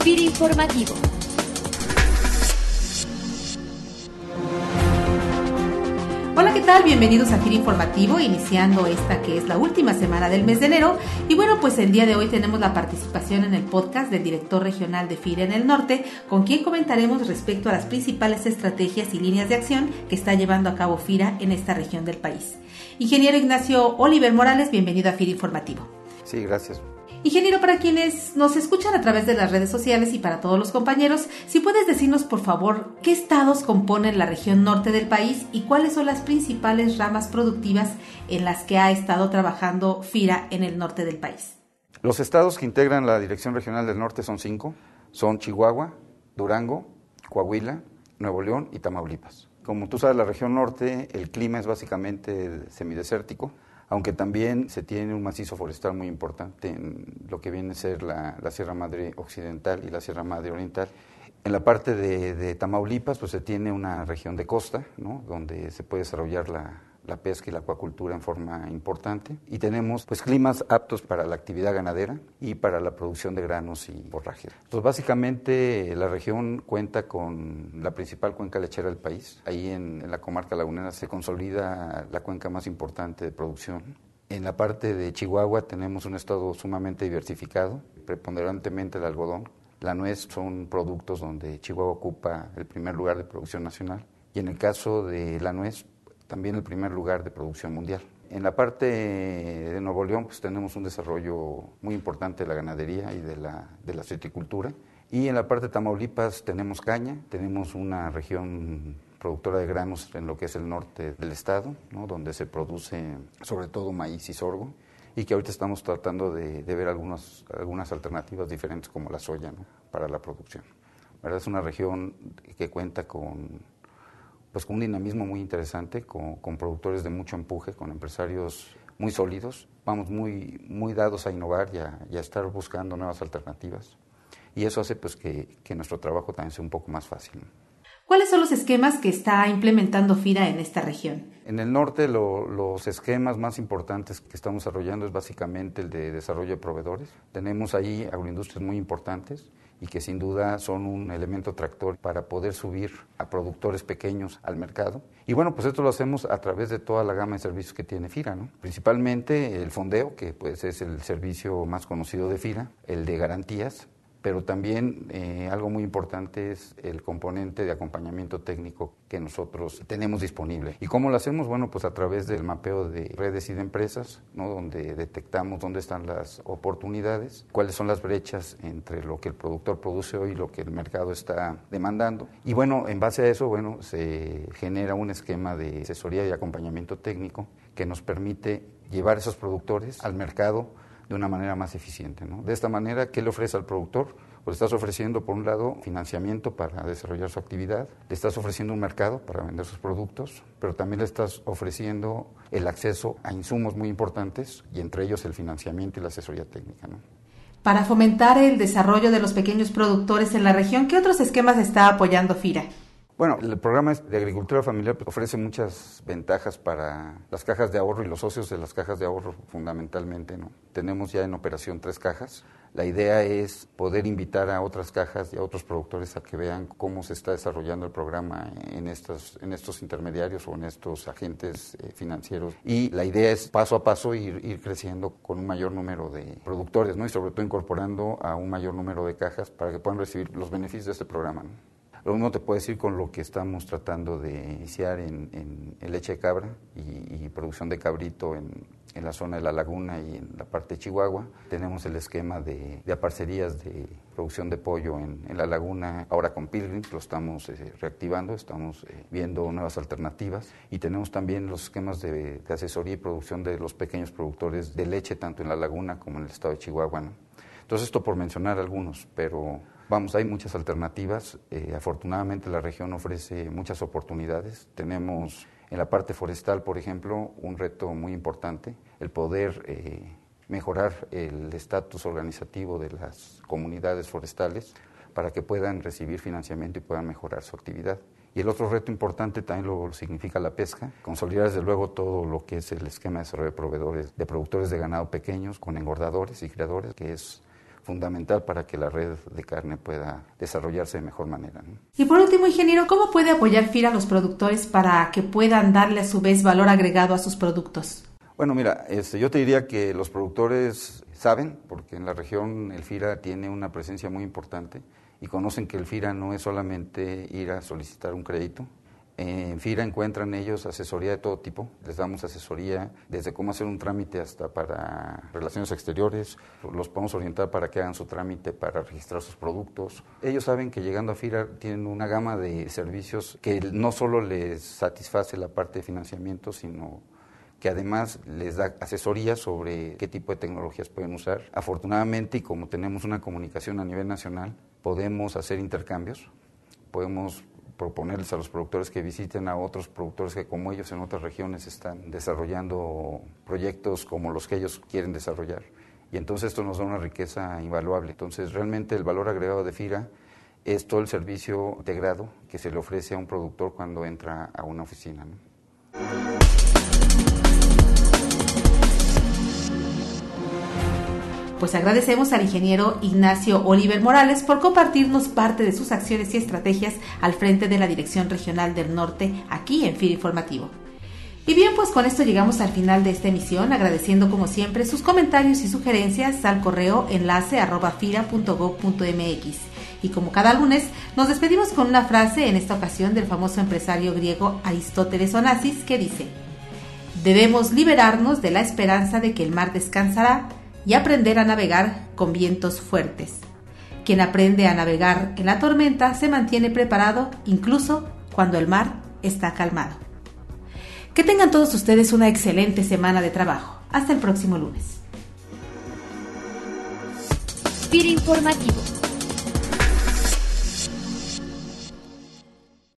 FIR Informativo. Hola, ¿qué tal? Bienvenidos a FIR Informativo, iniciando esta que es la última semana del mes de enero. Y bueno, pues el día de hoy tenemos la participación en el podcast del director regional de FIR en el norte, con quien comentaremos respecto a las principales estrategias y líneas de acción que está llevando a cabo FIRA en esta región del país. Ingeniero Ignacio Oliver Morales, bienvenido a FIR Informativo. Sí, gracias. Ingeniero, para quienes nos escuchan a través de las redes sociales y para todos los compañeros, si puedes decirnos por favor qué estados componen la región norte del país y cuáles son las principales ramas productivas en las que ha estado trabajando FIRA en el norte del país. Los estados que integran la Dirección Regional del Norte son cinco, son Chihuahua, Durango, Coahuila, Nuevo León y Tamaulipas. Como tú sabes, la región norte, el clima es básicamente semidesértico, aunque también se tiene un macizo forestal muy importante en lo que viene a ser la, Sierra Madre Occidental y la Sierra Madre Oriental. En la parte de, de Tamaulipas, pues se tiene una región de costa, ¿no? donde se puede desarrollar la, la pesca y la acuacultura en forma importante y tenemos pues climas aptos para la actividad ganadera y para la producción de granos y borrajes. Pues básicamente la región cuenta con la principal cuenca lechera del país. Ahí en, en la comarca lagunera se consolida la cuenca más importante de producción. En la parte de Chihuahua tenemos un estado sumamente diversificado, preponderantemente el algodón. La nuez son productos donde Chihuahua ocupa el primer lugar de producción nacional. Y en el caso de la nuez, también el primer lugar de producción mundial. En la parte de Nuevo León pues tenemos un desarrollo muy importante de la ganadería y de la, de la citricultura. Y en la parte de Tamaulipas tenemos caña, tenemos una región productora de granos en lo que es el norte del estado, ¿no? donde se produce sobre todo maíz y sorgo, y que ahorita estamos tratando de, de ver algunas, algunas alternativas diferentes como la soya ¿no? para la producción. ¿verdad? Es una región que cuenta con pues con un dinamismo muy interesante, con, productores de mucho empuje, con empresarios muy sólidos. Vamos muy, muy dados a innovar y a, estar buscando nuevas alternativas. Y eso hace pues que, nuestro trabajo también sea un poco más fácil. ¿Cuáles son los esquemas que está implementando FIRA en esta región? En el norte los esquemas más importantes que estamos desarrollando es básicamente el de desarrollo de proveedores. Tenemos ahí agroindustrias muy importantes y que sin duda son un elemento tractor para poder subir a productores pequeños al mercado. Y bueno, pues esto lo hacemos a través de toda la gama de servicios que tiene FIRA, ¿no? Principalmente el fondeo, que pues es el servicio más conocido de FIRA, el de garantías, pero también eh, algo muy importante es el componente de acompañamiento técnico que nosotros tenemos disponible. ¿Y cómo lo hacemos? Bueno, pues a través del mapeo de redes y de empresas, ¿no? donde detectamos dónde están las oportunidades, cuáles son las brechas entre lo que el productor produce hoy y lo que el mercado está demandando. Y bueno, en base a eso, bueno, se genera un esquema de asesoría y acompañamiento técnico que nos permite llevar esos productores al mercado de una manera más eficiente. ¿no? De esta manera, ¿qué le ofrece al productor? Pues estás ofreciendo, por un lado, financiamiento para desarrollar su actividad, le estás ofreciendo un mercado para vender sus productos, pero también le estás ofreciendo el acceso a insumos muy importantes y entre ellos el financiamiento y la asesoría técnica. Para fomentar el desarrollo de los pequeños productores en la región, ¿qué otros esquemas está apoyando FIRA? Bueno, el programa de agricultura familiar ofrece muchas ventajas para las cajas de ahorro y los socios de las cajas de ahorro fundamentalmente. ¿no? Tenemos ya en operación tres cajas. La idea es poder invitar a otras cajas y a otros productores a que vean cómo se está desarrollando el programa en estos, en estos intermediarios o en estos agentes eh, financieros. Y la idea es paso a paso ir, ir creciendo con un mayor número de productores ¿no? y sobre todo incorporando a un mayor número de cajas para que puedan recibir los beneficios de este programa. Lo mismo te puedo decir con lo que estamos tratando de iniciar en, leche de cabra y, producción de cabrito en, la zona de la laguna y en la parte de Chihuahua. Tenemos el esquema de, de parcerías de producción de pollo en, la laguna, ahora con Pilgrim, lo estamos eh, reactivando, estamos eh, viendo nuevas alternativas y tenemos también los esquemas de, asesoría y producción de los pequeños productores de leche, tanto en la laguna como en el estado de Chihuahua. Entonces, esto por mencionar algunos, pero Vamos, hay muchas alternativas. Eh, afortunadamente la región ofrece muchas oportunidades. Tenemos en la parte forestal, por ejemplo, un reto muy importante, el poder eh, mejorar el estatus organizativo de las comunidades forestales para que puedan recibir financiamiento y puedan mejorar su actividad. Y el otro reto importante también lo significa la pesca, consolidar desde luego todo lo que es el esquema de desarrollo de proveedores, de productores de ganado pequeños con engordadores y criadores, que es fundamental para que la red de carne pueda desarrollarse de mejor manera. Y por último, ingeniero, ¿cómo puede apoyar FIRA a los productores para que puedan darle a su vez valor agregado a sus productos? Bueno, mira, este, yo te diría que los productores saben, porque en la región el FIRA tiene una presencia muy importante y conocen que el FIRA no es solamente ir a solicitar un crédito, en FIRA encuentran ellos asesoría de todo tipo. Les damos asesoría desde cómo hacer un trámite hasta para relaciones exteriores. Los podemos orientar para que hagan su trámite para registrar sus productos. Ellos saben que llegando a FIRA tienen una gama de servicios que no solo les satisface la parte de financiamiento, sino que además les da asesoría sobre qué tipo de tecnologías pueden usar. Afortunadamente, y como tenemos una comunicación a nivel nacional, podemos hacer intercambios, podemos proponerles a los productores que visiten a otros productores que como ellos en otras regiones están desarrollando proyectos como los que ellos quieren desarrollar. Y entonces esto nos da una riqueza invaluable. Entonces realmente el valor agregado de FIRA es todo el servicio integrado que se le ofrece a un productor cuando entra a una oficina. Pues agradecemos al ingeniero Ignacio Oliver Morales por compartirnos parte de sus acciones y estrategias al frente de la Dirección Regional del Norte aquí en FIR Informativo. Y bien, pues con esto llegamos al final de esta emisión, agradeciendo como siempre sus comentarios y sugerencias al correo enlace arroba. Y como cada lunes, nos despedimos con una frase, en esta ocasión del famoso empresario griego Aristóteles Onassis, que dice, Debemos liberarnos de la esperanza de que el mar descansará y aprender a navegar con vientos fuertes. Quien aprende a navegar en la tormenta se mantiene preparado incluso cuando el mar está calmado. Que tengan todos ustedes una excelente semana de trabajo. Hasta el próximo lunes. informativo